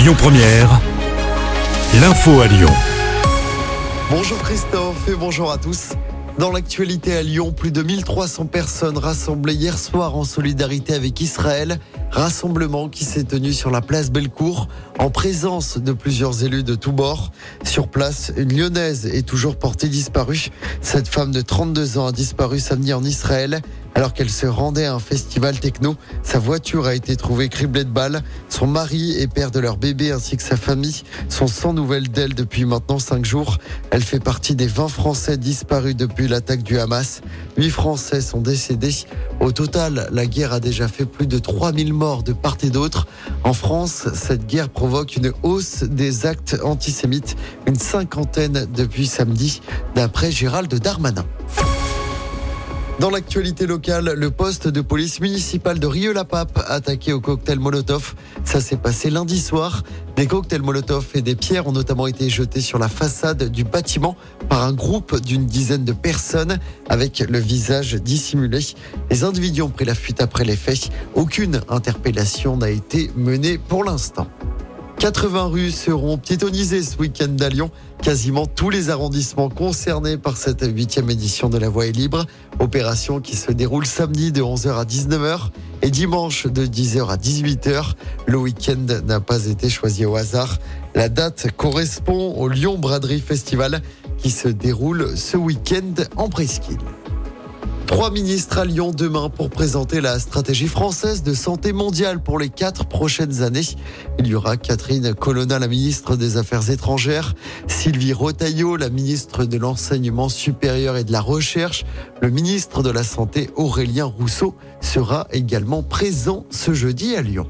Lyon Première, l'info à Lyon. Bonjour Christophe et bonjour à tous. Dans l'actualité à Lyon, plus de 1300 personnes rassemblées hier soir en solidarité avec Israël. Rassemblement qui s'est tenu sur la place Bellecour en présence de plusieurs élus de tous bords. Sur place, une lyonnaise est toujours portée disparue. Cette femme de 32 ans a disparu samedi en Israël alors qu'elle se rendait à un festival techno. Sa voiture a été trouvée criblée de balles. Son mari et père de leur bébé ainsi que sa famille sont sans nouvelles d'elle depuis maintenant cinq jours. Elle fait partie des 20 Français disparus depuis l'attaque du Hamas. Huit Français sont décédés. Au total, la guerre a déjà fait plus de 3000 de part et d'autre. En France, cette guerre provoque une hausse des actes antisémites, une cinquantaine depuis samedi, d'après Gérald Darmanin. Dans l'actualité locale, le poste de police municipale de Rieux-la-Pape attaqué au cocktail Molotov. Ça s'est passé lundi soir. Des cocktails Molotov et des pierres ont notamment été jetés sur la façade du bâtiment par un groupe d'une dizaine de personnes avec le visage dissimulé. Les individus ont pris la fuite après les faits. Aucune interpellation n'a été menée pour l'instant. 80 rues seront piétonnisées ce week-end à Lyon. Quasiment tous les arrondissements concernés par cette huitième édition de la Voie est libre. Opération qui se déroule samedi de 11h à 19h et dimanche de 10h à 18h. Le week-end n'a pas été choisi au hasard. La date correspond au Lyon Braderie Festival qui se déroule ce week-end en presqu'île. Trois ministres à Lyon demain pour présenter la stratégie française de santé mondiale pour les quatre prochaines années. Il y aura Catherine Colonna, la ministre des Affaires étrangères, Sylvie Rotaillot, la ministre de l'Enseignement supérieur et de la Recherche, le ministre de la Santé Aurélien Rousseau sera également présent ce jeudi à Lyon.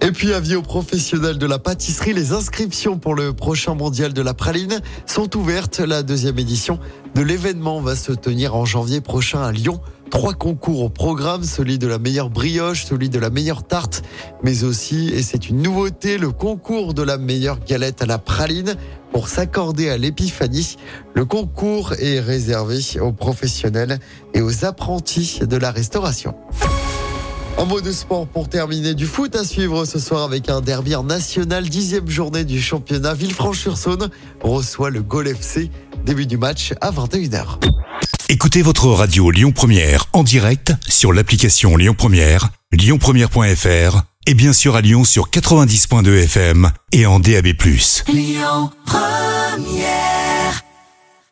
Et puis, avis aux professionnels de la pâtisserie, les inscriptions pour le prochain mondial de la praline sont ouvertes. La deuxième édition de l'événement va se tenir en janvier prochain à Lyon. Trois concours au programme, celui de la meilleure brioche, celui de la meilleure tarte, mais aussi, et c'est une nouveauté, le concours de la meilleure galette à la praline pour s'accorder à l'épiphanie. Le concours est réservé aux professionnels et aux apprentis de la restauration. Un mot de sport pour terminer. Du foot à suivre ce soir avec un derby national. Dixième journée du championnat. Villefranche-sur-Saône reçoit le Gol FC. Début du match à 21h. Écoutez votre radio Lyon Première en direct sur l'application Lyon Première, lyonpremière.fr et bien sûr à Lyon sur 90.2 FM et en DAB+. Lyon Première